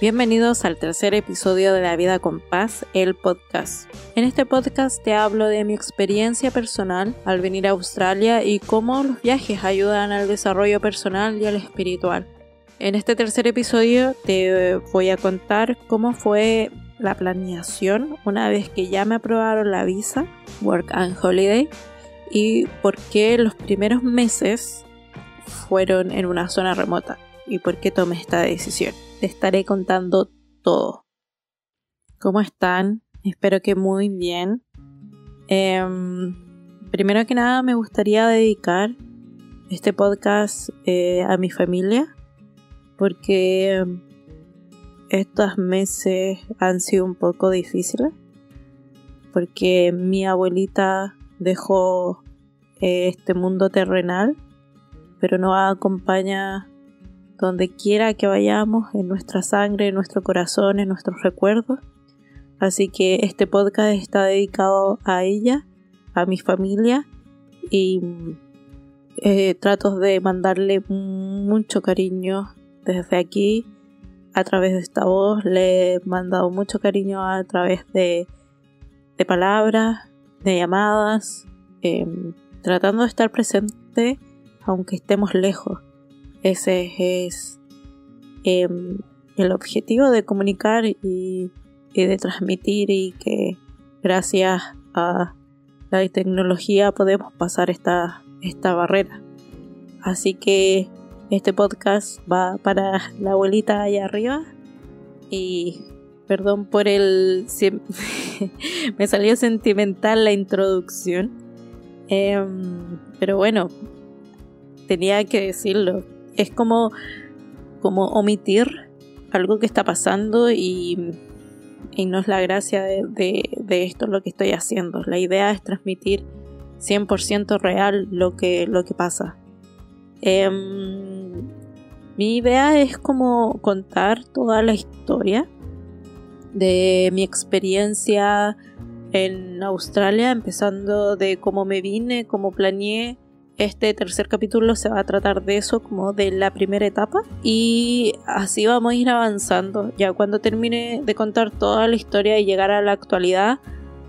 Bienvenidos al tercer episodio de La Vida con Paz, el podcast. En este podcast te hablo de mi experiencia personal al venir a Australia y cómo los viajes ayudan al desarrollo personal y al espiritual. En este tercer episodio te voy a contar cómo fue la planeación una vez que ya me aprobaron la visa, Work and Holiday, y por qué los primeros meses fueron en una zona remota y por qué tomé esta decisión. Te estaré contando todo. ¿Cómo están? Espero que muy bien. Em, primero que nada me gustaría dedicar este podcast eh, a mi familia porque estos meses han sido un poco difíciles porque mi abuelita dejó eh, este mundo terrenal pero nos acompaña donde quiera que vayamos, en nuestra sangre, en nuestro corazón, en nuestros recuerdos. Así que este podcast está dedicado a ella, a mi familia y eh, trato de mandarle mucho cariño desde aquí a través de esta voz. Le he mandado mucho cariño a través de, de palabras, de llamadas, em, tratando de estar presente aunque estemos lejos. Ese es em, el objetivo de comunicar y, de transmitir y que gracias a la tecnología podemos pasar esta, esta barrera. Así que este podcast va para la abuelita allá arriba y perdón por el... me salió sentimental la introducción. Em, pero bueno, tenía que decirlo. Es como, como omitir algo que está pasando y, y no es la gracia de, de, esto lo que estoy haciendo. La idea es transmitir 100% real lo que, lo que pasa. Em, mi idea es como contar toda la historia de mi experiencia en Australia, empezando de cómo me vine, cómo planeé, este tercer capítulo se va a tratar de eso como de la primera etapa y así vamos a ir avanzando. Ya cuando termine de contar toda la historia y llegar a la actualidad,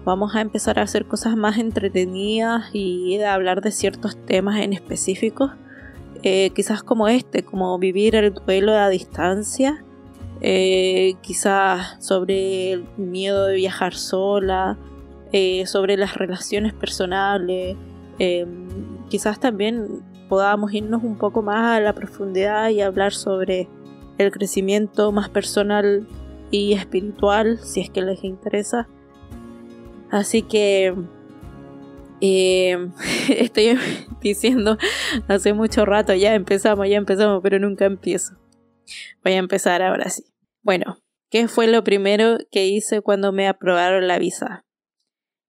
vamos a empezar a hacer cosas más entretenidas y a hablar de ciertos temas en específicos. Eh, quizás como este, como vivir el duelo a distancia. Eh, quizás sobre el miedo de viajar sola, eh, sobre las relaciones personales, quizás también podamos irnos un poco más a la profundidad y hablar sobre el crecimiento más personal y espiritual, si es que les interesa. Así que eh, estoy diciendo hace mucho rato, ya empezamos, ya empezamos, pero nunca empiezo. Voy a empezar ahora sí. Bueno, ¿qué fue lo primero que hice cuando me aprobaron la visa?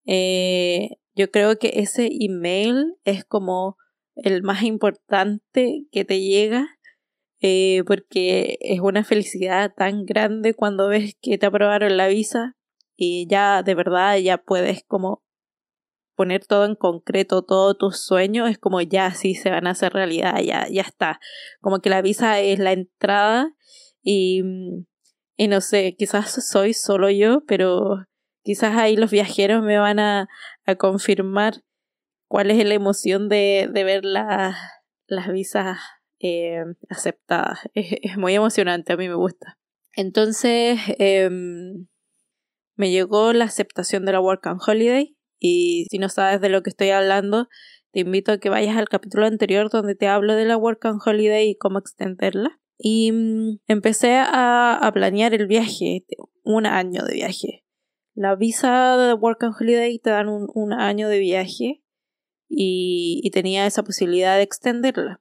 Eh, yo creo que ese email es como el más importante que te llega eh, porque es una felicidad tan grande cuando ves que te aprobaron la visa y ya de verdad ya puedes como poner todo en concreto, todos tus sueños, es como ya sí se van a hacer realidad, ya, ya está. Como que la visa es la entrada y, y no sé, quizás soy solo yo, pero quizás ahí los viajeros me van a, confirmar cuál es la emoción de, ver las visas eh, aceptadas. Es, muy emocionante, a mí me gusta. Entonces, em, me llegó la aceptación de la Work and Holiday y si no sabes de lo que estoy hablando, te invito a que vayas al capítulo anterior donde te hablo de la Work and Holiday y cómo extenderla. Y mm, empecé a, a planear el viaje, un año de viaje. La visa de Work and Holiday te dan un, año de viaje y, tenía esa posibilidad de extenderla.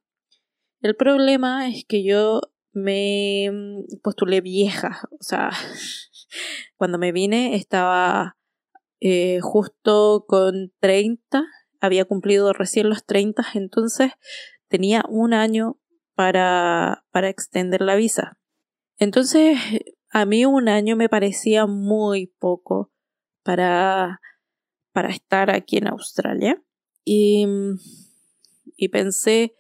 El problema es que yo me postulé vieja, o sea, cuando me vine estaba eh, justo con 30, había cumplido recién los 30, entonces tenía un año para, para extender la visa. Entonces a mí un año me parecía muy poco para, para estar aquí en Australia. Y, y pensé,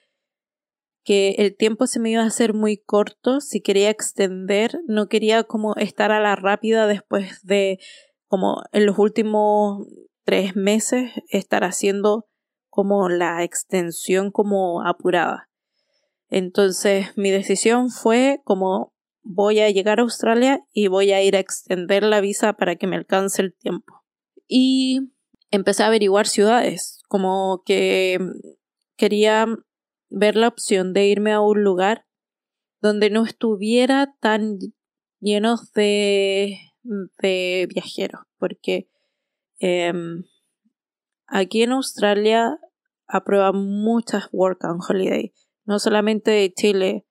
que el tiempo se me iba a hacer muy corto, si quería extender, no quería como estar a la rápida después de como en los últimos tres meses estar haciendo como la extensión como apurada. Entonces mi decisión fue como voy a llegar a Australia y voy a ir a extender la visa para que me alcance el tiempo. Y empecé a averiguar ciudades, como que quería ver la opción de irme a un lugar donde no estuviera tan lleno de, de viajeros, porque em, aquí en Australia aprueban muchas work and holiday, no solamente de Chile,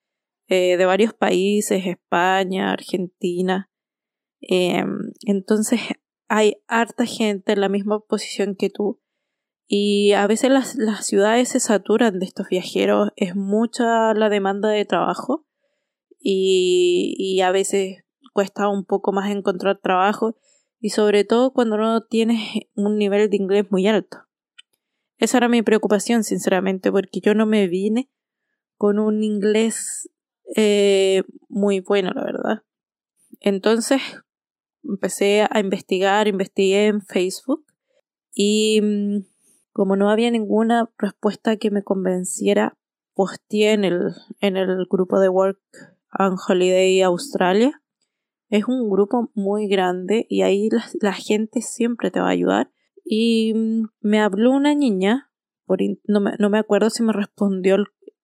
eh, de varios países, España, Argentina. Em, entonces hay harta gente en la misma posición que tú y a veces las, las ciudades se saturan de estos viajeros, es mucha la demanda de trabajo y, y a veces cuesta un poco más encontrar trabajo y sobre todo cuando no tienes un nivel de inglés muy alto. Esa era mi preocupación, sinceramente, porque yo no me vine con un inglés eh, muy bueno, la verdad. Entonces empecé a investigar, investigué en Facebook y mm, como no había ninguna respuesta que me convenciera, posteé en el, en el grupo de Work and Holiday Australia. Es un grupo muy grande y ahí la, gente siempre te va a ayudar. Y mm, me habló una niña, por no, me, no me acuerdo si me respondió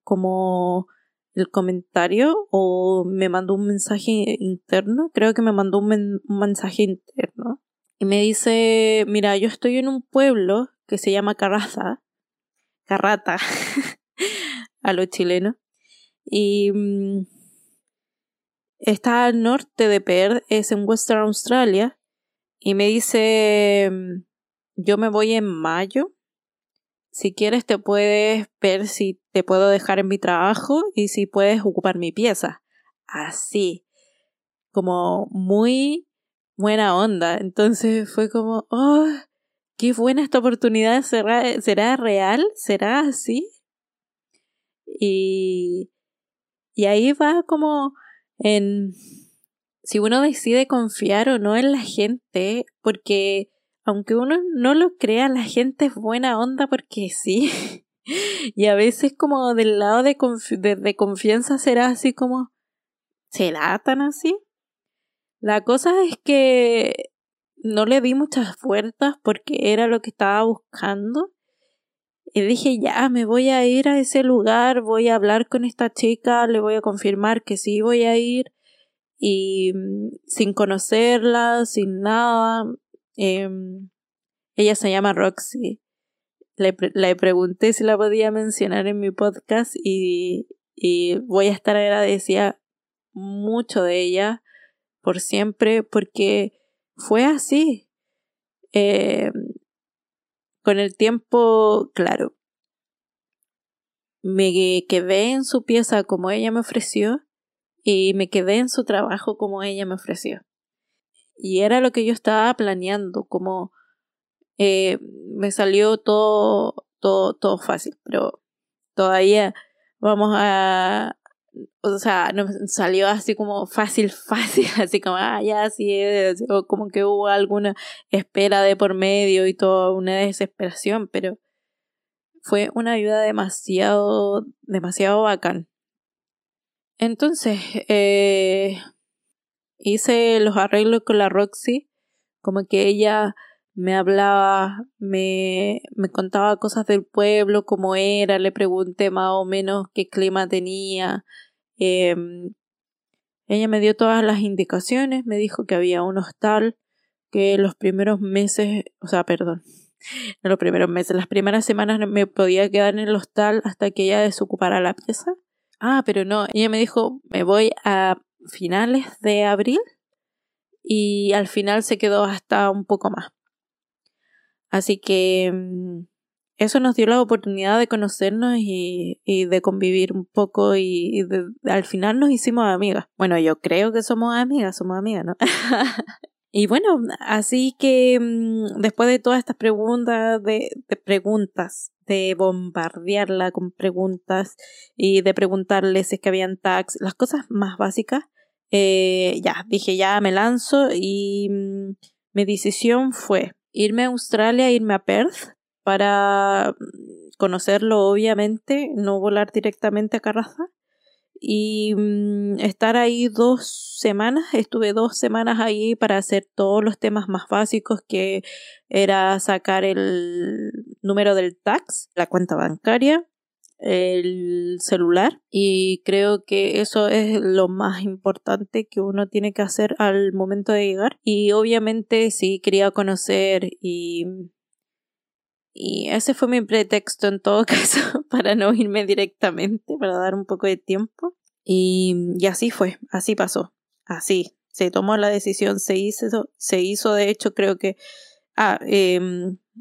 como el comentario o me mandó un mensaje interno. Creo que me mandó un mensaje interno. Y me dice, mira, yo estoy en un pueblo que se llama Carraza, Carrata, a los chilenos, y mm, está al norte de Perth, es en Western Australia, y me dice, mm, yo me voy en mayo, si quieres te puedes ver si te puedo dejar en mi trabajo y si puedes ocupar mi pieza. Así, como muy buena onda. Entonces fue como, oh, qué buena esta oportunidad, ¿será, será real? ¿Será así? Y, y ahí va como en si uno decide confiar o no en la gente, porque aunque uno no lo crea, la gente es buena onda porque sí. y a veces como del lado de, de confianza será así como, ¿será tan así? La cosa es que no le di muchas vueltas porque era lo que estaba buscando. Y dije, ya, me voy a ir a ese lugar, voy a hablar con esta chica, le voy a confirmar que sí voy a ir. Y mm, sin conocerla, sin nada. Em, ella se llama Roxy. Le, le, pregunté si la podía mencionar en mi podcast y, y voy a estar agradecida mucho de ella por siempre porque fue así. Eh, con el tiempo, claro, me quedé en su pieza como ella me ofreció y me quedé en su trabajo como ella me ofreció. Y era lo que yo estaba planeando, como eh, me salió todo, todo, todo fácil, pero todavía vamos a, o sea, nos salió así como fácil, fácil, así como, ah, ya, sí, o como que hubo alguna espera de por medio y toda una desesperación, pero fue una ayuda demasiado, demasiado bacán. Entonces, eh, hice los arreglos con la Roxy, como que ella me hablaba, me, me contaba cosas del pueblo, cómo era, le pregunté más o menos qué clima tenía, Em, ella me dio todas las indicaciones, me dijo que había un hostal, que los primeros meses, o sea, perdón, en los primeros meses, las primeras semanas me podía quedar en el hostal hasta que ella desocupara la pieza. Ah, pero no, ella me dijo, me voy a finales de abril y al final se quedó hasta un poco más. Así que em, eso nos dio la oportunidad de conocernos y, de convivir un poco y, al final nos hicimos amigas. Bueno, yo creo que somos amigas, somos amigas, ¿no? Y bueno, así que mm, después de todas estas preguntas, de, preguntas, de bombardearla con preguntas y de preguntarle si es que habían tags, las cosas más básicas, eh, ya, dije ya me lanzo y mm, mi decisión fue irme a Australia, irme a Perth para conocerlo obviamente, no volar directamente a Carraza y mm, estar ahí dos semanas. Estuve dos semanas ahí para hacer todos los temas más básicos que era sacar el número del tax, la cuenta bancaria, el celular y creo que eso es lo más importante que uno tiene que hacer al momento de llegar y obviamente sí quería conocer y y ese fue mi pretexto en todo caso para no irme directamente, para dar un poco de tiempo. Y, y así fue, así pasó, así. Se tomó la decisión, se hizo, se hizo de hecho creo que... Ah, eh,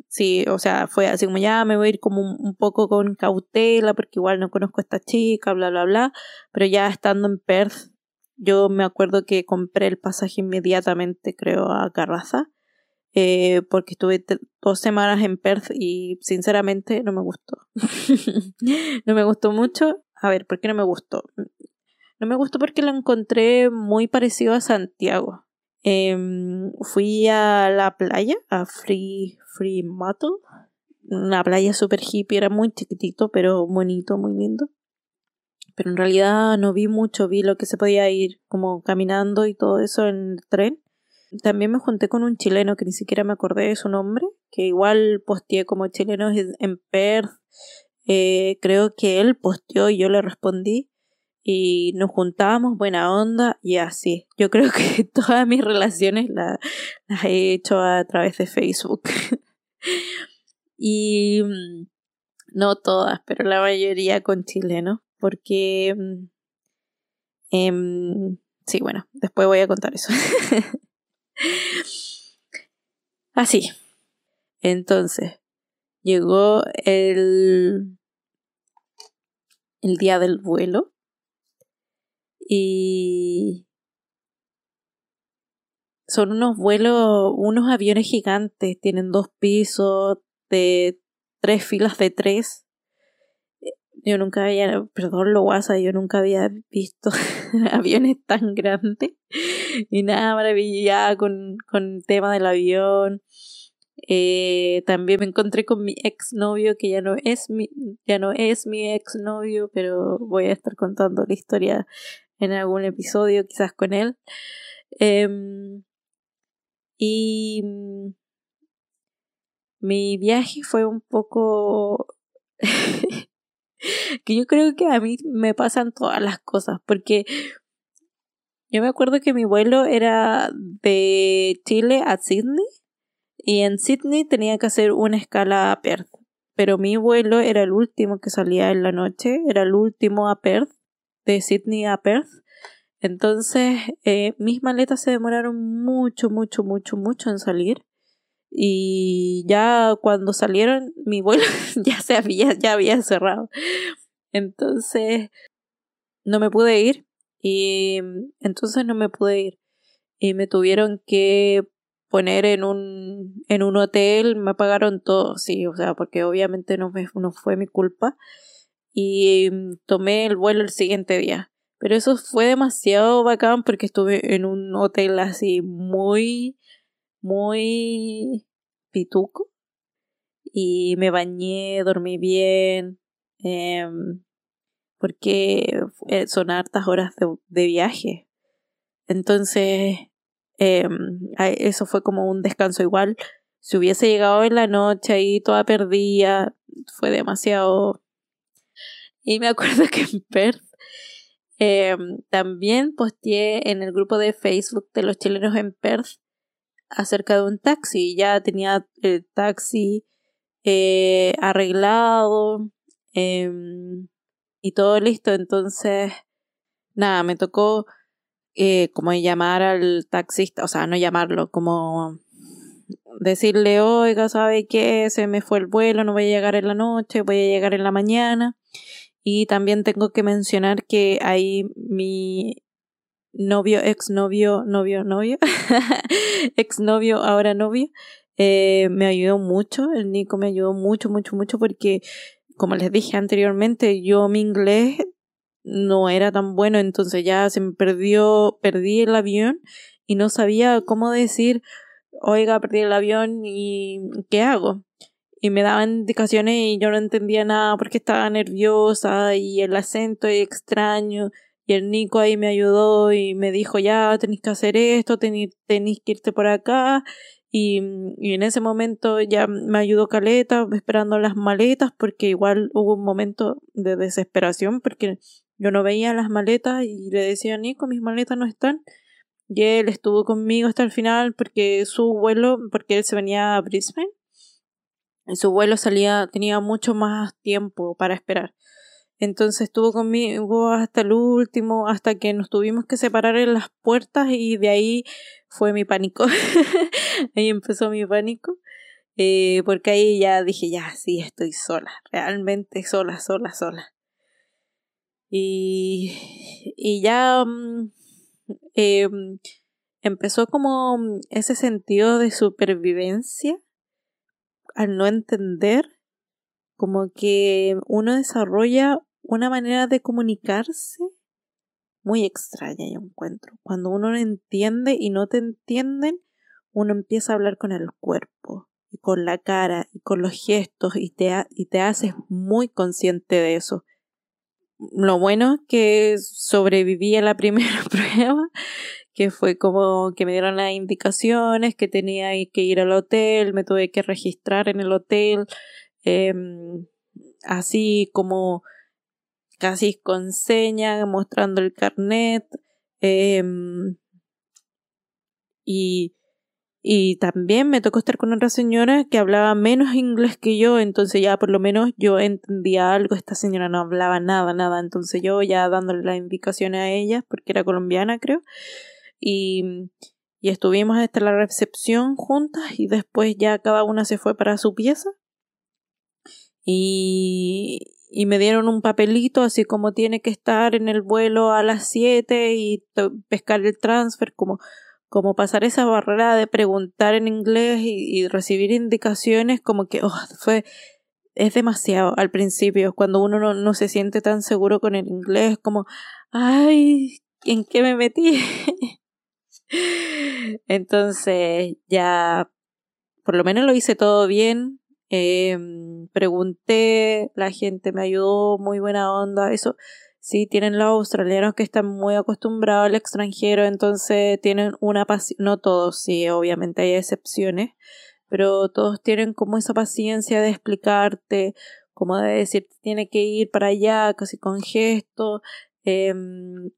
sí, o sea, fue así como ya me voy a ir como un, poco con cautela porque igual no conozco a esta chica, bla, bla, bla. Pero ya estando en Perth, yo me acuerdo que compré el pasaje inmediatamente, creo, a Carraza eh, porque estuve dos semanas en Perth y sinceramente no me gustó. no me gustó mucho. A ver, ¿por qué no me gustó? No me gustó porque lo encontré muy parecido a Santiago. Em, fui a la playa, a Free, Free Mato. Una playa super hippie, era muy chiquitito, pero bonito, muy lindo. Pero en realidad no vi mucho, vi lo que se podía ir como caminando y todo eso en el tren también me junté con un chileno que ni siquiera me acordé de su nombre, que igual posteé como chileno en Perth. Eh, creo que él posteó y yo le respondí y nos juntábamos buena onda y así. Yo creo que todas mis relaciones las he hecho a través de Facebook. y mm, no todas, pero la mayoría con chilenos, porque... Eh, sí, bueno, después voy a contar eso. Así. Entonces, llegó el, el día del vuelo y son unos vuelos, unos aviones gigantes, tienen dos pisos de tres filas de tres. Yo nunca había, perdón lo guasa, yo nunca había visto aviones tan grandes. y nada, maravillada con, con el tema del avión. Eh, también me encontré con mi exnovio, que ya no es mi, ya no es mi exnovio, pero voy a estar contando la historia en algún episodio, quizás con él. Em, y mm, mi viaje fue un poco que yo creo que a mí me pasan todas las cosas, porque yo me acuerdo que mi vuelo era de Chile a Sydney y en Sydney tenía que hacer una escala a Perth. Pero mi vuelo era el último que salía en la noche, era el último a Perth, de Sydney a Perth. Entonces eh, mis maletas se demoraron mucho, mucho, mucho, mucho en salir. Y ya cuando salieron, mi vuelo ya se había, ya había cerrado. Entonces no me pude ir y entonces no me pude ir. Y me tuvieron que poner en un, en un hotel, me pagaron todo, sí, o sea, porque obviamente no, no fue mi culpa. Y mm, tomé el vuelo el siguiente día. Pero eso fue demasiado bacán porque estuve en un hotel así muy, muy pituco. Y me bañé, dormí bien. Eh, porque eh, son hartas horas de, viaje. Entonces, em, eso fue como un descanso igual. Si hubiese llegado en la noche ahí toda perdida, fue demasiado... Y me acuerdo que en Perth em, también posteé en el grupo de Facebook de los chilenos en Perth acerca de un taxi. Ya tenía el taxi eh, arreglado. Em, y todo listo. Entonces, nada, me tocó eh, como llamar al taxista, o sea, no llamarlo, como decirle, oiga, ¿sabe qué? Se me fue el vuelo, no voy a llegar en la noche, voy a llegar en la mañana. Y también tengo que mencionar que ahí mi, novio, exnovio, novio, novio, exnovio, ahora novio, eh, me ayudó mucho, el Nico me ayudó mucho, mucho, mucho porque, como les dije anteriormente, yo mi inglés no era tan bueno, entonces ya se me perdió, perdí el avión y no sabía cómo decir, oiga, perdí el avión y ¿qué hago? Y me daban indicaciones y yo no entendía nada porque estaba nerviosa y el acento es extraño. Y el Nico ahí me ayudó y me dijo, ya tenéis que hacer esto, tenéis, que irte por acá. Y, y, en ese momento ya me ayudó Caleta esperando las maletas porque igual hubo un momento de desesperación porque yo no veía las maletas y le decía, Nico, mis maletas no están. Y él estuvo conmigo hasta el final porque su vuelo, porque él se venía a Brisbane, y su vuelo salía, tenía mucho más tiempo para esperar. Entonces estuvo conmigo hasta el último, hasta que nos tuvimos que separar en las puertas y de ahí fue mi pánico. ahí empezó mi pánico. Eh, porque ahí ya dije, ya, sí, estoy sola, realmente sola, sola, sola. Y, y ya mm, eh, empezó como ese sentido de supervivencia al no entender, como que uno desarrolla una manera de comunicarse muy extraña, yo encuentro. Cuando uno no entiende y no te entienden, uno empieza a hablar con el cuerpo y con la cara y con los gestos y te, y te haces muy consciente de eso. Lo bueno es que sobreviví a la primera prueba, que fue como que me dieron las indicaciones, que tenía que ir al hotel, me tuve que registrar en el hotel, em, así como casi con seña, mostrando el carnet. Em, y, y también me tocó estar con otra señora que hablaba menos inglés que yo, entonces ya por lo menos yo entendía algo, esta señora no hablaba nada, nada, entonces yo ya dándole las indicaciones a ella, porque era colombiana creo, y, y estuvimos hasta la recepción juntas y después ya cada una se fue para su pieza. Y, y me dieron un papelito así como tiene que estar en el vuelo a las 7 y pescar el transfer, como, como pasar esa barrera de preguntar en inglés y, recibir indicaciones, como que oh, fue, es demasiado al principio, cuando uno no, no se siente tan seguro con el inglés, como, ay, ¿en qué me metí? Entonces ya, por lo menos lo hice todo bien, eh, pregunté, la gente me ayudó, muy buena onda, eso. Sí, tienen los australianos que están muy acostumbrados al extranjero, entonces tienen una paciencia, no todos, sí, obviamente hay excepciones, pero todos tienen como esa paciencia de explicarte, como de decir, tiene que ir para allá, casi con gesto, eh,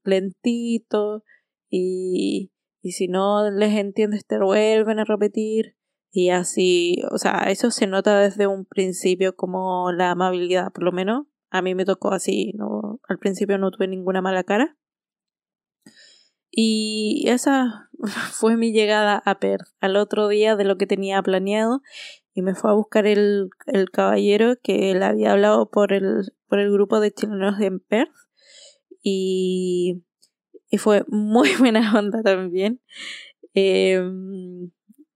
lentito, y, y si no les entiendes te vuelven a repetir. Y así, o sea, eso se nota desde un principio como la amabilidad, por lo menos a mí me tocó así, no, al principio no tuve ninguna mala cara. Y esa fue mi llegada a Perth al otro día de lo que tenía planeado y me fue a buscar el, el caballero que él había hablado por el, por el grupo de chilenos en Perth y, y fue muy buena onda también. Eh,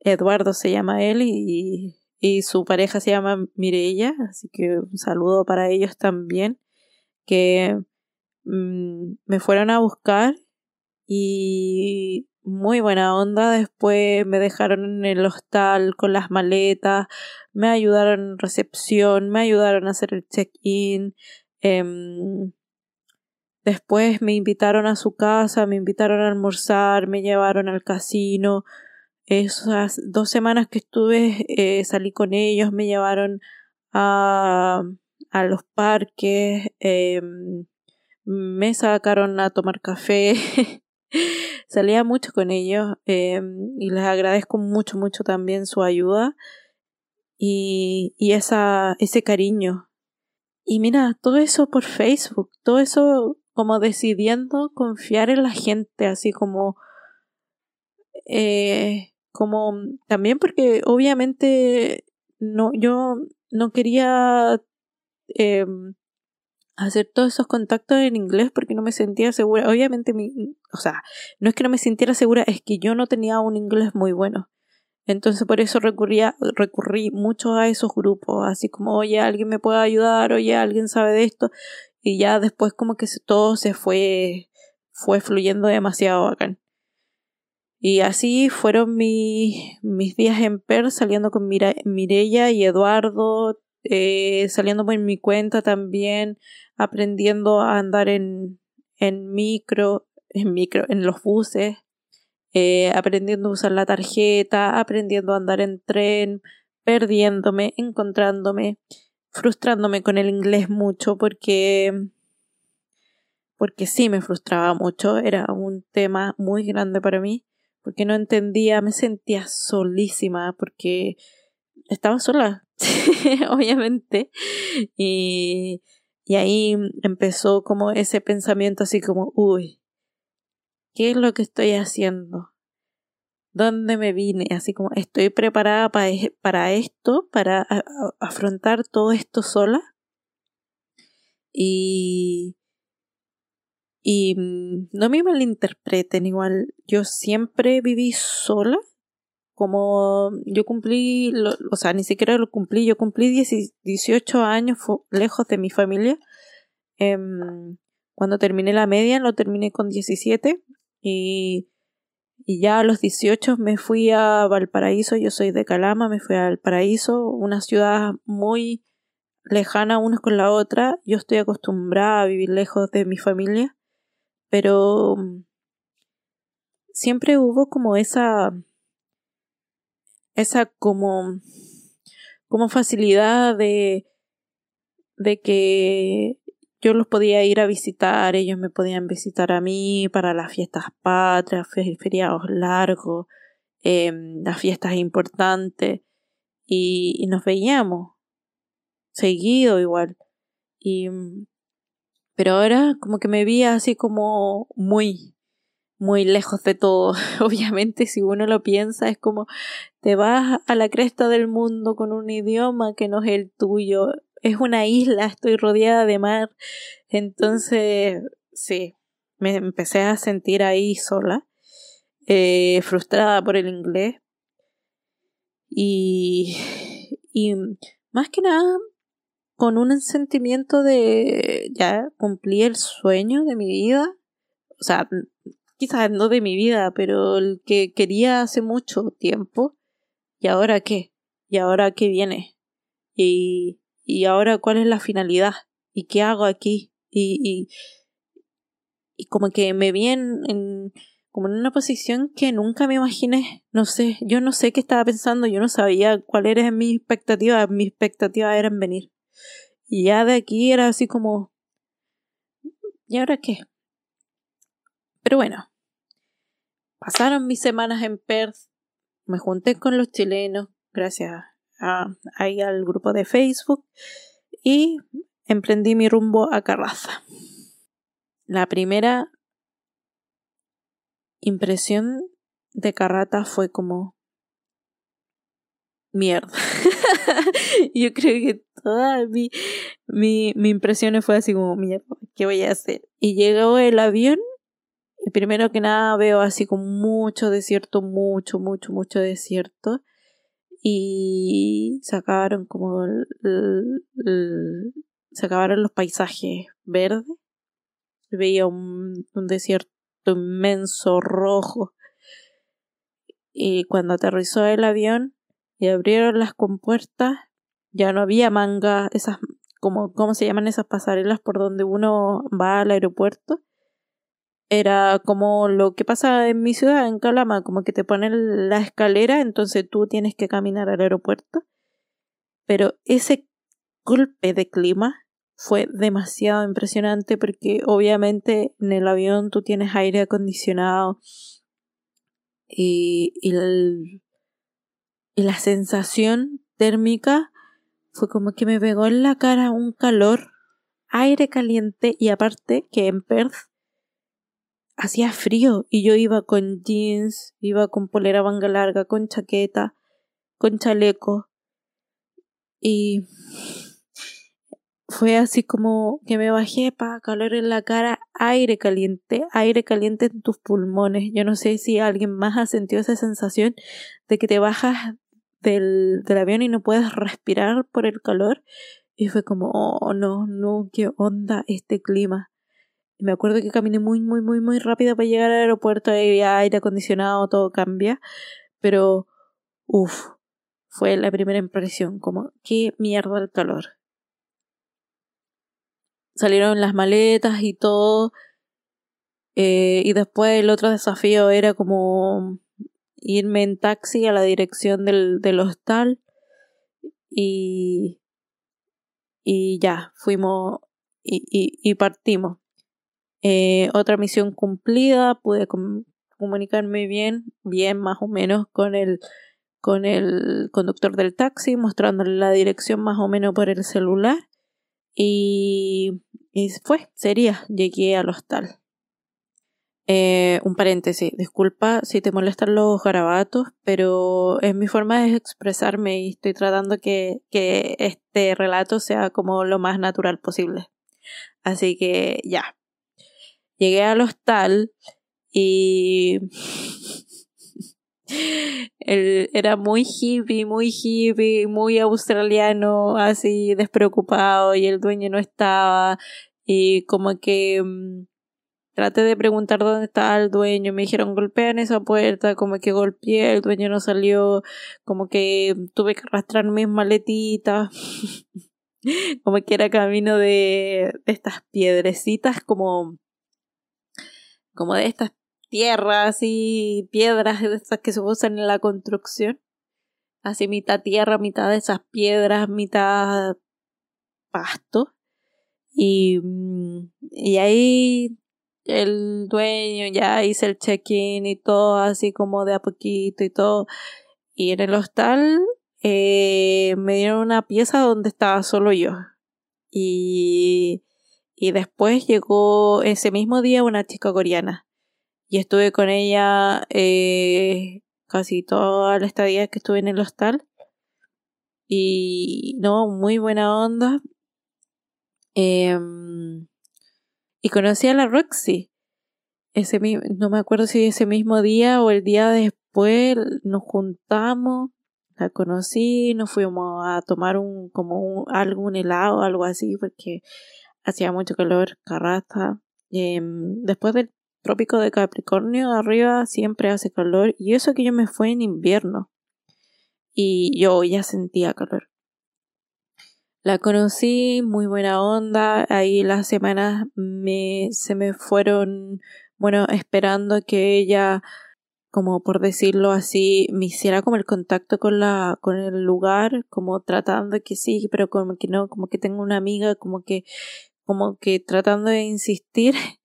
Eduardo se llama él y, y su pareja se llama Mireia, así que un saludo para ellos también, que mm, me fueron a buscar y muy buena onda, después me dejaron en el hostal con las maletas, me ayudaron en recepción, me ayudaron a hacer el check-in, em, después me invitaron a su casa, me invitaron a almorzar, me llevaron al casino, esas dos semanas que estuve eh, salí con ellos, me llevaron a, a los parques, em, me sacaron a tomar café, salía mucho con ellos em, y les agradezco mucho, mucho también su ayuda y, y esa, ese cariño. Y mira, todo eso por Facebook, todo eso como decidiendo confiar en la gente, así como eh, como también porque obviamente no yo no quería eh, hacer todos esos contactos en inglés porque no me sentía segura. Obviamente, mi, o sea, no es que no me sintiera segura, es que yo no tenía un inglés muy bueno. Entonces por eso recurría, recurrí mucho a esos grupos, así como, oye, alguien me puede ayudar, oye, alguien sabe de esto. Y ya después como que todo se fue, fue fluyendo demasiado bacán. Y así fueron mi, mis días en Per, saliendo con Mirella y Eduardo, eh, saliendo por mi cuenta también, aprendiendo a andar en, en micro, en micro, en los buses, eh, aprendiendo a usar la tarjeta, aprendiendo a andar en tren, perdiéndome, encontrándome, frustrándome con el inglés mucho porque porque sí me frustraba mucho, era un tema muy grande para mí porque no entendía, me sentía solísima, porque estaba sola, obviamente. Y, y ahí empezó como ese pensamiento así como, uy, ¿qué es lo que estoy haciendo? ¿Dónde me vine? Así como, ¿estoy preparada para, para esto? ¿Para afrontar todo esto sola? Y, y mm, no me malinterpreten, igual yo siempre viví sola. Como yo cumplí, o sea, ni siquiera lo cumplí, yo cumplí 18 años lejos de mi familia. Em, cuando terminé la media, lo terminé con 17 y, y ya a los 18 me fui a Valparaíso, yo soy de Calama, me fui a Valparaíso, una ciudad muy lejana una con la otra. Yo estoy acostumbrada a vivir lejos de mi familia pero mm, siempre hubo como esa esa como como facilidad de de que yo los podía ir a visitar, ellos me podían visitar a mí para las fiestas patrias, feriados largos, em, las fiestas importantes y, y nos veíamos seguido igual y mm, pero ahora como que me vi así como muy, muy lejos de todo. Obviamente si uno lo piensa es como te vas a la cresta del mundo con un idioma que no es el tuyo. Es una isla, estoy rodeada de mar. Entonces, sí, me empecé a sentir ahí sola, eh, frustrada por el inglés. Y, y más que nada con un sentimiento de ya cumplí el sueño de mi vida. O sea, quizás no de mi vida, pero el que quería hace mucho tiempo. ¿Y ahora qué? ¿Y ahora qué viene? ¿Y, y ahora cuál es la finalidad? ¿Y qué hago aquí? Y, y, como que me vi en, como en una posición que nunca me imaginé. No sé, yo no sé qué estaba pensando, yo no sabía cuál era mi expectativa. Mi expectativa era venir. Y ya de aquí era así como, ¿y ahora qué? Pero bueno, pasaron mis semanas en Perth, me junté con los chilenos, gracias a, ahí al grupo de Facebook, y emprendí mi rumbo a Carraza. La primera impresión de Carrata fue como mierda. Yo creo que mi, mi impresión fue así como, mierda, ¿qué voy a hacer? Y llegó el avión y primero que nada veo así como mucho desierto, mucho, mucho, mucho desierto. Y se acabaron como se acabaron los paisajes verdes. Veía un, un desierto inmenso rojo. Y cuando aterrizó el avión, y abrieron las compuertas, ya no había manga, esas, como, ¿cómo se llaman esas pasarelas por donde uno va al aeropuerto? Era como lo que pasa en mi ciudad, en Calama, como que te ponen la escalera, entonces tú tienes que caminar al aeropuerto. Pero ese golpe de clima fue demasiado impresionante porque obviamente en el avión tú tienes aire acondicionado y, y la sensación térmica fue como que me pegó en la cara un calor, aire caliente y aparte que en Perth hacía frío y yo iba con jeans, iba con polera manga larga, con chaqueta, con chaleco y fue así como que me bajé para calor en la cara, aire caliente, aire caliente en tus pulmones. Yo no sé si alguien más ha sentido esa sensación de que te bajas del, del avión y no puedes respirar por el calor. Y fue como, oh no, no, qué onda este clima. Y me acuerdo que caminé muy, muy, muy, muy rápido para llegar al aeropuerto, había aire acondicionado, todo cambia. Pero, uff, fue la primera impresión, como, qué mierda el calor salieron las maletas y todo. Eh, y después el otro desafío era como irme en taxi a la dirección del, del hostal. Y, y ya, fuimos y, y, partimos. Eh, otra misión cumplida, pude comunicarme bien, bien más o menos con el, con el conductor del taxi, mostrándole la dirección más o menos por el celular. Y, y fue, sería, llegué al hostal. Eh, un paréntesis, disculpa si te molestan los garabatos, pero es mi forma de expresarme y estoy tratando que, que este relato sea como lo más natural posible. Así que ya. Llegué al hostal y él era muy hippie, muy hippie, muy australiano, así despreocupado y el dueño no estaba y como que mm, traté de preguntar dónde estaba el dueño, me dijeron golpean esa puerta, como que golpeé, el dueño no salió, como que tuve que arrastrar mis maletitas, como que era camino de, de estas piedrecitas como como de estas tierras y piedras esas que se usan en la construcción. Así mitad tierra, mitad de esas piedras, mitad pasto. Y, mm, y ahí el dueño ya hice el check-in y todo, así como de a poquito y todo. Y en el hostal eh, me dieron una pieza donde estaba solo yo. Y, y después llegó ese mismo día una chica coreana y estuve con ella eh, casi toda la estadía que estuve en el hostal. Y no, muy buena onda. Em, y conocí a la Roxy. Ese, no me acuerdo si ese mismo día o el día después nos juntamos, la conocí, nos fuimos a tomar un, como algún helado, algo así, porque hacía mucho calor, carrasta. Em, después del trópico de Capricornio, arriba siempre hace calor y eso que yo me fui en invierno y yo ya sentía calor. La conocí, muy buena onda, ahí las semanas me, se me fueron, bueno, esperando que ella, como por decirlo así, me hiciera como el contacto con la, con el lugar, como tratando que sí, pero como que no, como que tengo una amiga, como que, como que tratando de insistir.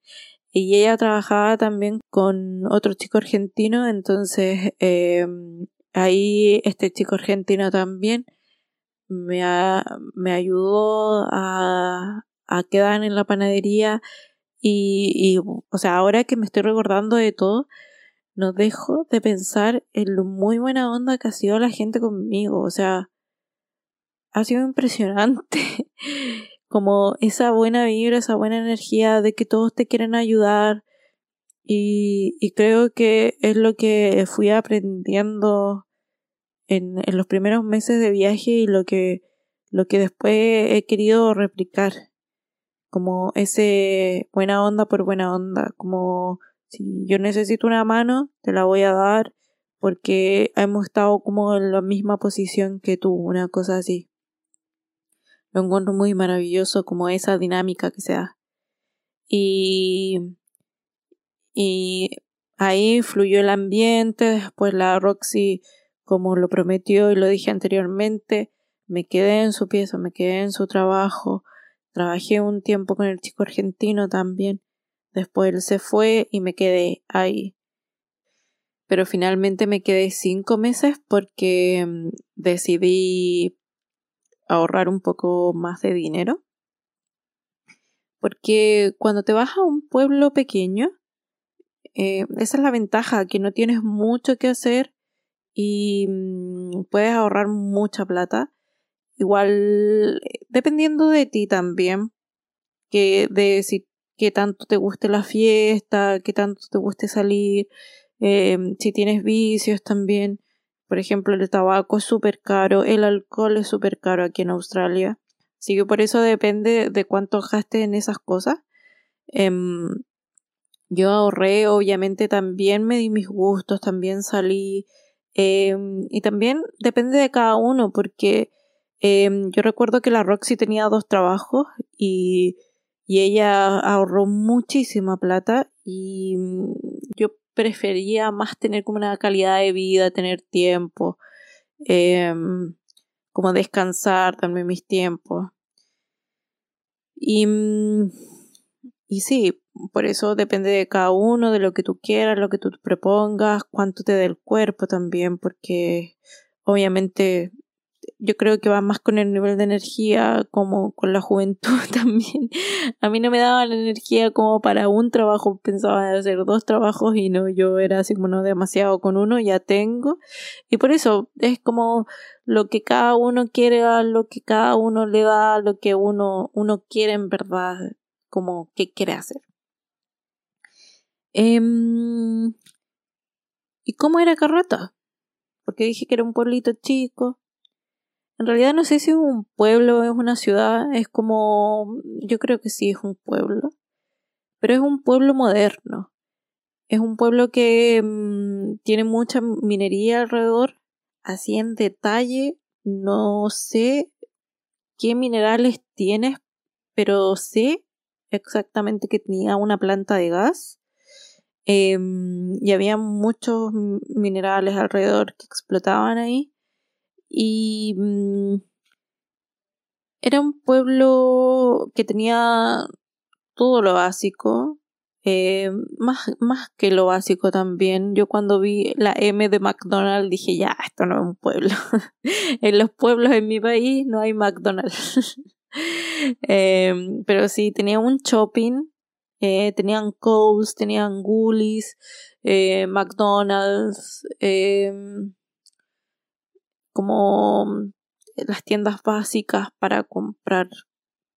Y ella trabajaba también con otro chico argentino, entonces eh, ahí este chico argentino también me, me ayudó a, a quedar en la panadería y, y, o sea, ahora que me estoy recordando de todo, no dejo de pensar en lo muy buena onda que ha sido la gente conmigo, o sea, ha sido impresionante. como esa buena vibra, esa buena energía de que todos te quieren ayudar. Y, y creo que es lo que fui aprendiendo en, los primeros meses de viaje y lo que, lo que después he querido replicar. Como ese buena onda por buena onda. Como si yo necesito una mano, te la voy a dar porque hemos estado como en la misma posición que tú, una cosa así. Lo encuentro muy maravilloso como esa dinámica que se da. Y, y ahí fluyó el ambiente, después la Roxy, como lo prometió y lo dije anteriormente, me quedé en su pieza, me quedé en su trabajo, trabajé un tiempo con el chico argentino también, después él se fue y me quedé ahí. Pero finalmente me quedé cinco meses porque mm, decidí ahorrar un poco más de dinero. Porque cuando te vas a un pueblo pequeño, eh, esa es la ventaja, que no tienes mucho que hacer y mm, puedes ahorrar mucha plata. igual dependiendo de ti también, que de si qué tanto te guste la fiesta, qué tanto te guste salir, em, si tienes vicios también. Por ejemplo, el tabaco es súper caro, el alcohol es súper caro aquí en Australia. Así que por eso depende de cuánto gastes en esas cosas. Em, yo ahorré, obviamente también me di mis gustos, también salí. Em, y también depende de cada uno, porque yo recuerdo que la Roxy tenía dos trabajos y y ella ahorró muchísima plata y mm, yo prefería más tener como una calidad de vida, tener tiempo, em, como descansar, darme mis tiempos. Y, mm, y sí, por eso depende de cada uno, de lo que tú quieras, lo que tú propongas, cuánto te dé el cuerpo también, porque obviamente yo creo que va más con el nivel de energía como con la juventud también. A mí no me daba la energía como para un trabajo, pensaba hacer dos trabajos y no, yo era así como no demasiado con uno, ya tengo. Y por eso es como lo que cada uno quiere, lo que cada uno le da, lo que uno, uno quiere en verdad, como que quiere hacer. Em, ¿Y cómo era Carrata? Porque dije que era un pueblito chico. En realidad no sé si es un pueblo es una ciudad, es como, yo creo que sí es un pueblo, pero es un pueblo moderno. Es un pueblo que mm, tiene mucha minería alrededor, así en detalle, no sé qué minerales tiene, pero sé exactamente que tenía una planta de gas em, y había muchos minerales alrededor que explotaban ahí y mm, era un pueblo que tenía todo lo básico, eh, más, más que lo básico también. Yo cuando vi la M de McDonald's dije, ya, esto no es un pueblo. en los pueblos en mi país no hay McDonald's. Em, pero sí, tenía un shopping, eh, tenían Coles, tenían Woolies, eh, McDonald's, em, como mm, las tiendas básicas para comprar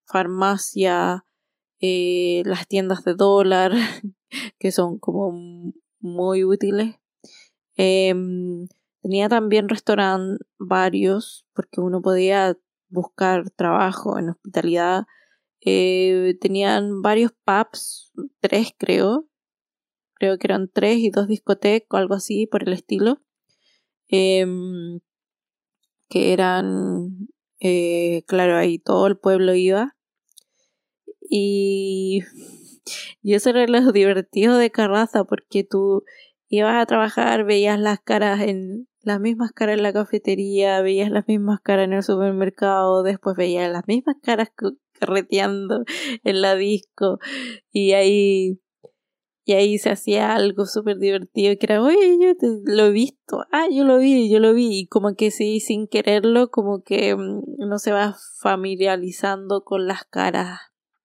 farmacia, eh, las tiendas de dólar, que son como muy útiles. Em, tenía también restaurantes varios, porque uno podía buscar trabajo en hospitalidad. Eh, tenían varios pubs, tres creo. Creo que eran tres y dos discotecas o algo así por el estilo. Em, que eran, eh, claro, ahí todo el pueblo iba. Y, y eso era lo divertido de Carraza, porque tú ibas a trabajar, veías las caras en las mismas caras en la cafetería, veías las mismas caras en el supermercado, después veías las mismas caras carreteando en la disco y ahí y ahí se hacía algo súper divertido que era, oye, yo lo he visto, ah, yo lo vi, yo lo vi, y como que sí, sin quererlo, como que mm, uno se va familiarizando con las caras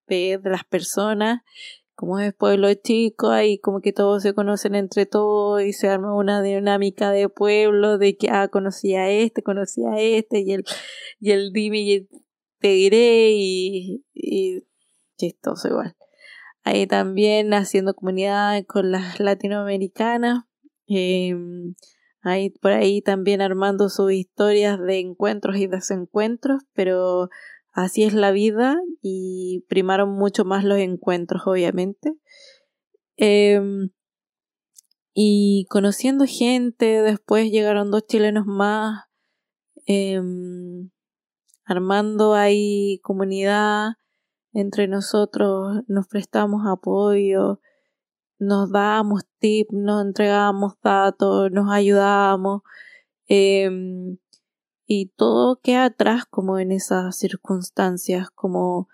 de, las personas, como es pueblo chico, ahí como que todos se conocen entre todos y se arma una dinámica de pueblo, de que, ah, conocía a este, conocía a este, y el, y el dime y te diré, y, y chistoso igual. Ahí también haciendo comunidad con las latinoamericanas, em, ahí por ahí también armando sus historias de encuentros y desencuentros, pero así es la vida y primaron mucho más los encuentros, obviamente. Em, y conociendo gente, después llegaron dos chilenos más, em, armando ahí comunidad entre nosotros nos prestamos apoyo, nos dábamos tips, nos entregábamos datos, nos ayudábamos em, y todo queda atrás como en esas circunstancias, como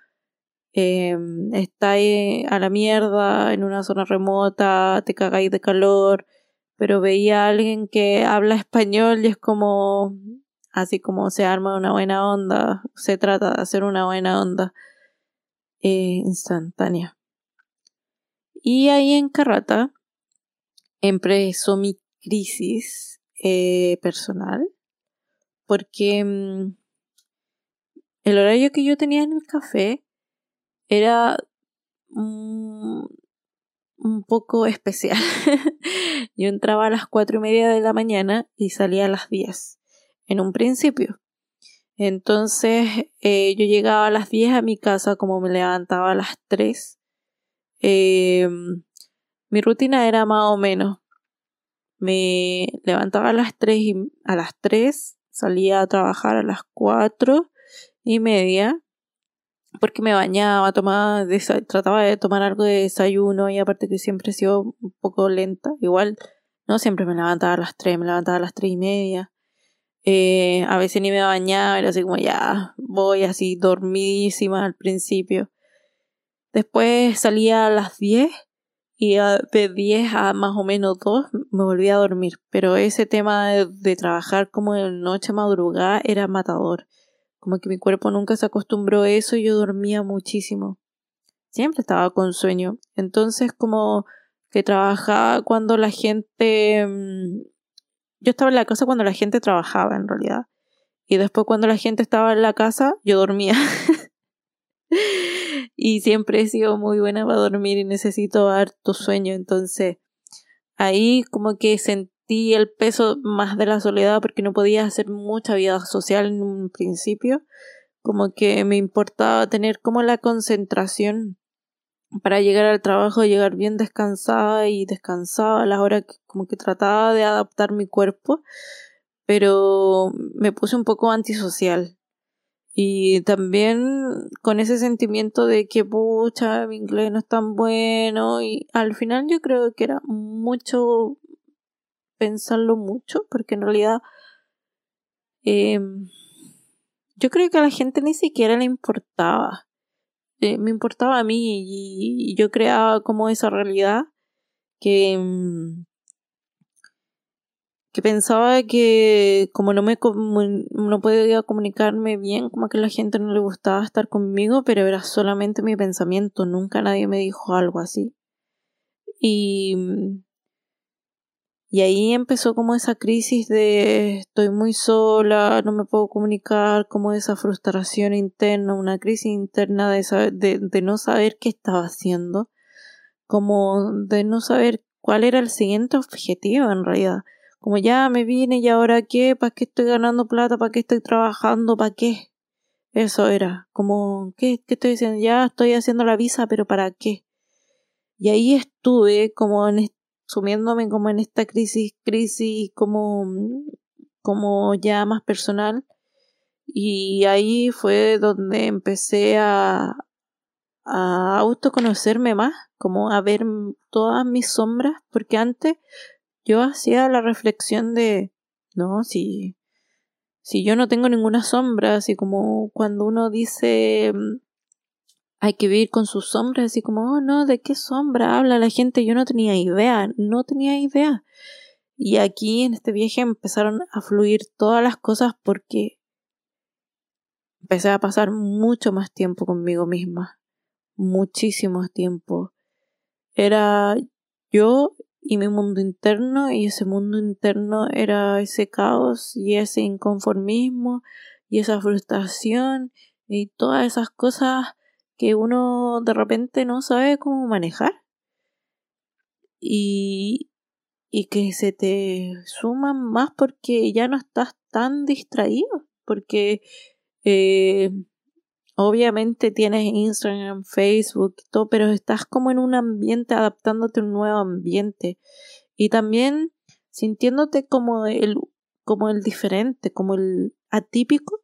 eh, estáis a la mierda en una zona remota, te cagáis de calor, pero veía a alguien que habla español y es como así como se arma una buena onda, se trata de hacer una buena onda. Eh, instantánea. Y ahí en Carrata empezó mi crisis eh, personal porque mm, el horario que yo tenía en el café era un poco especial. yo entraba a las cuatro y media de la mañana y salía a las diez en un principio. Entonces eh, yo llegaba a las diez a mi casa como me levantaba a las tres. Em, mi rutina era más o menos. Me levantaba a las tres y a las tres salía a trabajar a las cuatro y media porque me bañaba, tomaba, trataba de tomar algo de desayuno y aparte que siempre he sido un poco lenta, igual no siempre me levantaba a las 3, me levantaba a las 3 y media. Eh, a veces ni me bañaba, era así como ya voy así dormidísima al principio. Después salía a las 10 y de 10 a más o menos 2 me volví a dormir. Pero ese tema de, trabajar como de noche madrugada era matador. Como que mi cuerpo nunca se acostumbró a eso y yo dormía muchísimo. Siempre estaba con sueño. Entonces como que trabajaba cuando la gente... Mm, yo estaba en la casa cuando la gente trabajaba en realidad. Y después cuando la gente estaba en la casa, yo dormía. y siempre he sido muy buena para dormir y necesito harto sueño. Entonces ahí como que sentí el peso más de la soledad porque no podía hacer mucha vida social en un principio. Como que me importaba tener como la concentración para llegar al trabajo, llegar bien descansada y descansaba a las horas que como que trataba de adaptar mi cuerpo, pero me puse un poco antisocial. Y también con ese sentimiento de que pucha, mi inglés no es tan bueno y al final yo creo que era mucho pensarlo mucho, porque en realidad em, yo creo que a la gente ni siquiera le importaba. Eh, me importaba a mí y, yo creaba como esa realidad que, em, que pensaba que como no me no podía comunicarme bien, como que la gente no le gustaba estar conmigo, pero era solamente mi pensamiento, nunca nadie me dijo algo así. Y y ahí empezó como esa crisis de estoy muy sola, no me puedo comunicar, como esa frustración interna, una crisis interna de, de, no saber qué estaba haciendo, como de no saber cuál era el siguiente objetivo en realidad. Como ya me vine y ahora qué, ¿para qué estoy ganando plata? ¿Para qué estoy trabajando? ¿Para qué? Eso era, como, ¿qué, qué estoy diciendo? Ya estoy haciendo la visa, pero ¿para qué? Y ahí estuve como en sumiéndome como en esta crisis, crisis como, como ya más personal. Y ahí fue donde empecé a, a autoconocerme más, como a ver todas mis sombras, porque antes yo hacía la reflexión de, no, si, si yo no tengo ninguna sombra, así como cuando uno dice, hay que vivir con sus sombras, así como, oh no, ¿de qué sombra habla la gente? Yo no tenía idea, no tenía idea. Y aquí en este viaje empezaron a fluir todas las cosas porque empecé a pasar mucho más tiempo conmigo misma, muchísimo tiempo. Era yo y mi mundo interno y ese mundo interno era ese caos y ese inconformismo y esa frustración y todas esas cosas que uno de repente no sabe cómo manejar. Y, y que se te suman más porque ya no estás tan distraído, porque eh, obviamente tienes Instagram, Facebook, todo, pero estás como en un ambiente adaptándote a un nuevo ambiente. Y también sintiéndote como el como el diferente, como el atípico,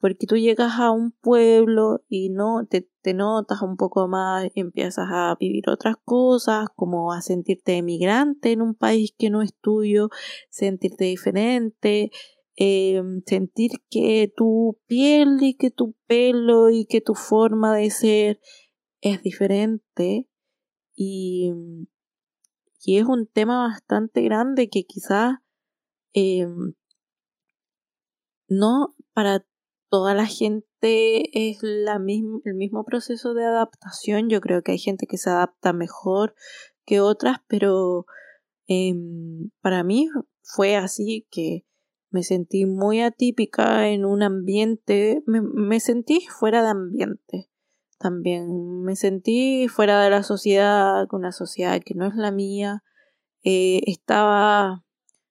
porque tú llegas a un pueblo y no te, te notas un poco más, empiezas a vivir otras cosas, como a sentirte emigrante en un país que no es tuyo, sentirte diferente, em, sentir que tu piel y que tu pelo y que tu forma de ser es diferente y, y es un tema bastante grande que quizás em, no para toda la gente es la el mismo proceso de adaptación. Yo creo que hay gente que se adapta mejor que otras, pero em, para mí fue así que me sentí muy atípica en un ambiente, me, sentí fuera de ambiente también, me sentí fuera de la sociedad, una sociedad que no es la mía, eh, estaba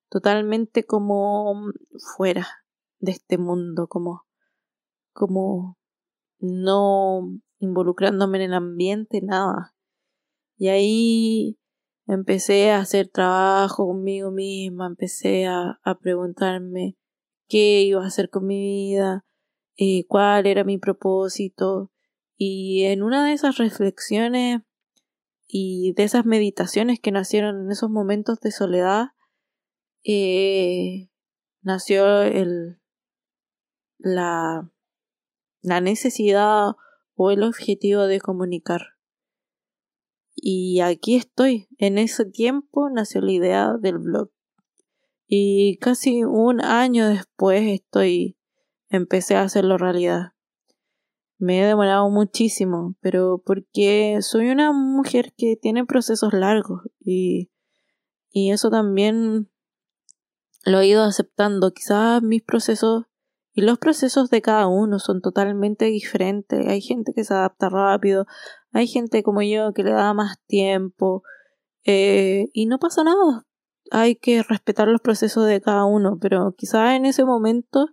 totalmente como fuera de este mundo, como, como no involucrándome en el ambiente, nada. Y ahí empecé a hacer trabajo conmigo misma, empecé a, preguntarme qué iba a hacer con mi vida, eh, cuál era mi propósito. Y en una de esas reflexiones y de esas meditaciones que nacieron en esos momentos de soledad, eh, nació la, la necesidad o el objetivo de comunicar. Y aquí estoy. En ese tiempo nació la idea del blog. Y casi un año después estoy empecé a hacerlo realidad. Me he demorado muchísimo, pero porque soy una mujer que tiene procesos largos y, y eso también lo he ido aceptando. Quizás mis procesos y los procesos de cada uno son totalmente diferentes. Hay gente que se adapta rápido, hay gente como yo que le da más tiempo eh, y no pasa nada. Hay que respetar los procesos de cada uno, pero quizás en ese momento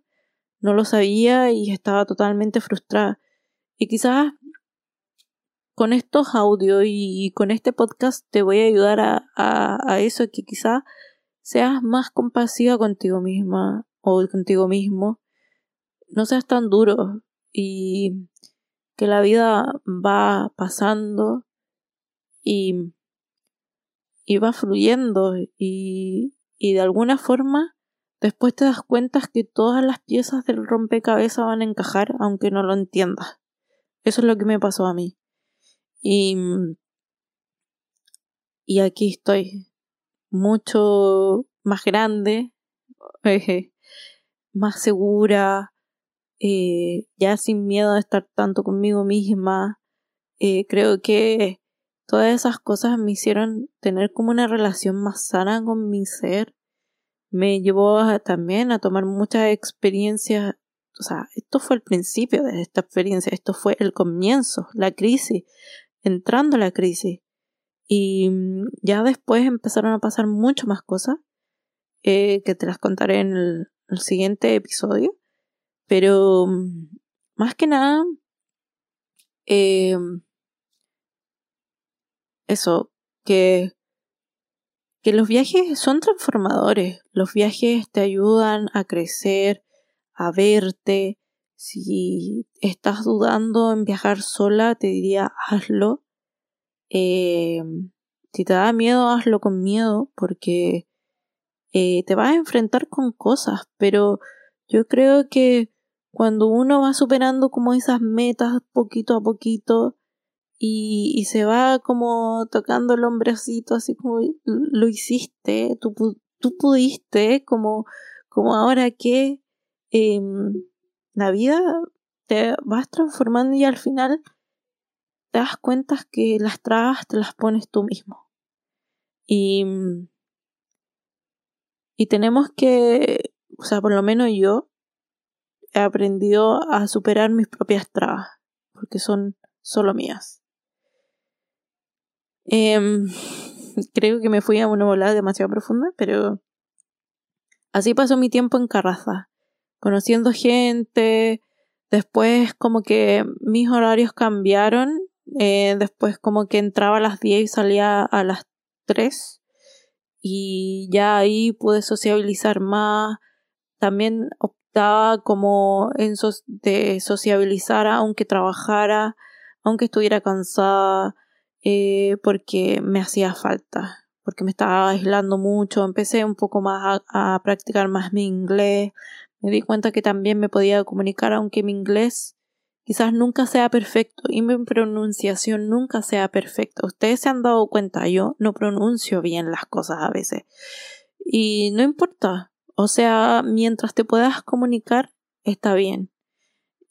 no lo sabía y estaba totalmente frustrada. Y quizás con estos audios y con este podcast te voy a ayudar a, a eso, que quizás seas más compasiva contigo misma o contigo mismo. No seas tan duro y que la vida va pasando y, y va fluyendo y, y de alguna forma después te das cuenta que todas las piezas del rompecabezas van a encajar aunque no lo entiendas. Eso es lo que me pasó a mí. Y, y aquí estoy, mucho más grande, más segura, ya sin miedo de estar tanto conmigo misma. Eh, creo que todas esas cosas me hicieron tener como una relación más sana con mi ser. Me llevó también a tomar muchas experiencias. O sea, esto fue el principio de esta experiencia, esto fue el comienzo, la crisis, entrando la crisis. Y mm, ya después empezaron a pasar mucho más cosas eh, que te las contaré en el siguiente episodio. Pero mm, más que nada, eh, eso, que, que los viajes son transformadores. Los viajes te ayudan a crecer, a verte. Si estás dudando en viajar sola, te diría hazlo. Eh, si te da miedo, hazlo con miedo, porque eh, te vas a enfrentar con cosas, pero yo creo que cuando uno va superando como esas metas poquito a poquito y, se va como tocando el hombrecito así como lo hiciste, tú, tú pudiste, como, como ahora que em, la vida te vas transformando y al final te das cuenta que las trabas te las pones tú mismo. Y, y tenemos que, o sea, por lo menos yo, he aprendido a superar mis propias trabas, porque son solo mías. Em, creo que me fui a una volada demasiado profunda, pero así pasó mi tiempo en Carraza, conociendo gente, después como que mis horarios cambiaron, eh, después como que entraba a las 10 y salía a las 3 y ya ahí pude sociabilizar más, también como en de sociabilizar aunque trabajara, aunque estuviera cansada, eh, porque me hacía falta, porque me estaba aislando mucho, empecé un poco más a, practicar más mi inglés, me di cuenta que también me podía comunicar aunque mi inglés quizás nunca sea perfecto y mi pronunciación nunca sea perfecta. Ustedes se han dado cuenta, yo no pronuncio bien las cosas a veces. Y no importa, o sea, mientras te puedas comunicar, está bien.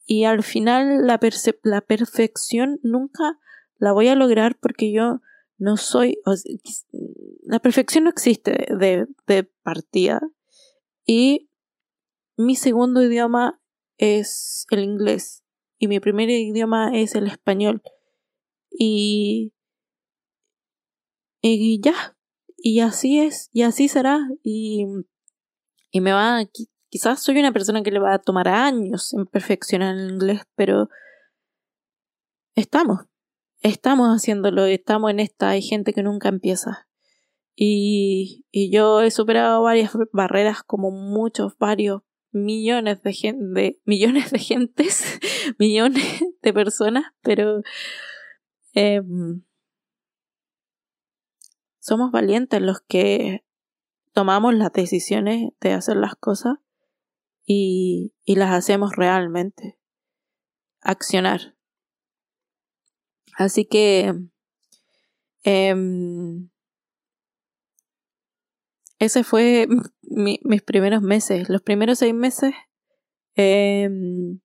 Y al final la, la perfección nunca la voy a lograr porque yo no soy... la perfección no existe de, de partida. Y mi segundo idioma es el inglés y mi primer idioma es el español. Y, y ya, y así es, y así será. Y, y me va, quizás soy una persona que le va a tomar años en perfeccionar el inglés, pero estamos, estamos haciéndolo, estamos en esta, hay gente que nunca empieza. Y, yo he superado varias barreras como muchos, varios millones de, gente, millones de gentes, millones de personas, pero em, somos valientes los que tomamos las decisiones de hacer las cosas y, las hacemos realmente. Accionar. Así que eh, ese fue mis primeros meses. Los primeros seis meses em,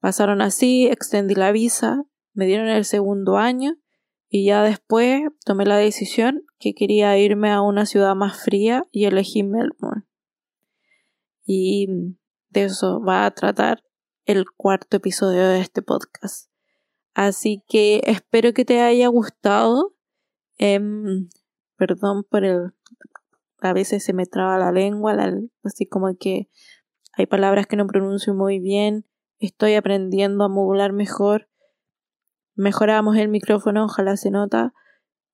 pasaron así, extendí la visa, me dieron el segundo año y ya después tomé la decisión que quería irme a una ciudad más fría y elegí Melbourne. Y de eso va a tratar el cuarto episodio de este podcast. Así que espero que te haya gustado. Em, perdón por el a veces se me traba la lengua, así como que hay palabras que no pronuncio muy bien, estoy aprendiendo a modular mejor, mejoramos el micrófono, ojalá se nota.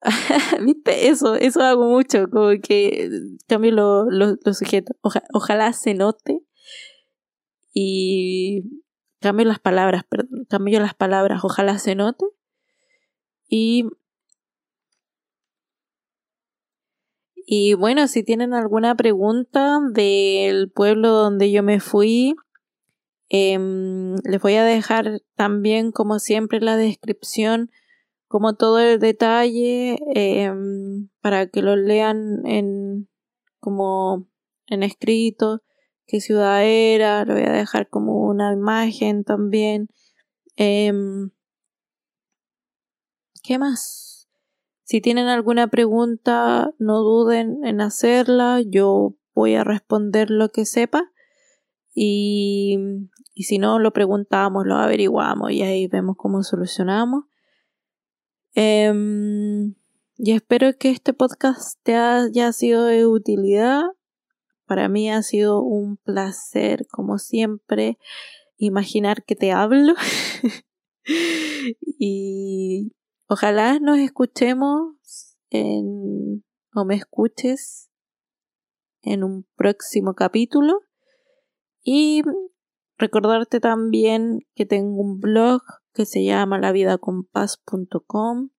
¿Viste? Eso, eso hago mucho, como que cambio los lo, sujetos, ojalá se note y cambio las palabras, perdón, cambio las palabras, ojalá se note y Y bueno, si tienen alguna pregunta del pueblo donde yo me fui, em, les voy a dejar también, como siempre, la descripción, como todo el detalle, em, para que lo lean en, como en escrito, qué ciudad era, lo voy a dejar como una imagen también. Em, ¿Qué más? Si tienen alguna pregunta, no duden en hacerla. Yo voy a responder lo que sepa. Y, y si no, lo preguntamos, lo averiguamos y ahí vemos cómo solucionamos. Em, y espero que este podcast te haya sido de utilidad. Para mí ha sido un placer, como siempre, imaginar que te hablo. y Ojalá nos escuchemos en, o me escuches en un próximo capítulo. Y recordarte también que tengo un blog que se llama lavidacompaz.com,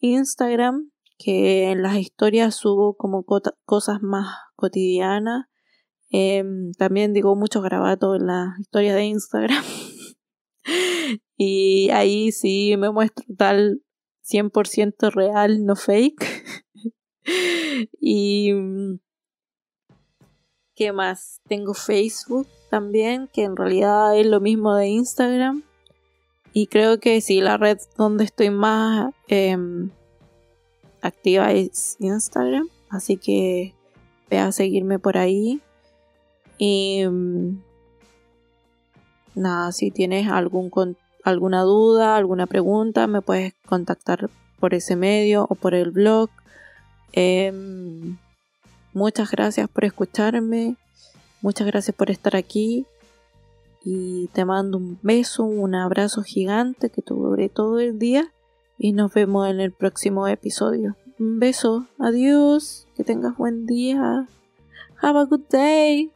Instagram, que en las historias subo como cosas más cotidianas. Em, también digo mucho grabato en las historias de Instagram. y ahí sí me muestro tal 100% real, no fake. y... ¿Qué más? Tengo Facebook también, que en realidad es lo mismo de Instagram. Y creo que sí, la red donde estoy más em, activa es Instagram. Así que ve a seguirme por ahí. Y mm, nada, si tienes algún alguna duda, alguna pregunta, me puedes contactar por ese medio o por el blog. Em, muchas gracias por escucharme, muchas gracias por estar aquí y te mando un beso, un abrazo gigante que te dure todo el día y nos vemos en el próximo episodio. Un beso, adiós, que tengas buen día. Have a good day.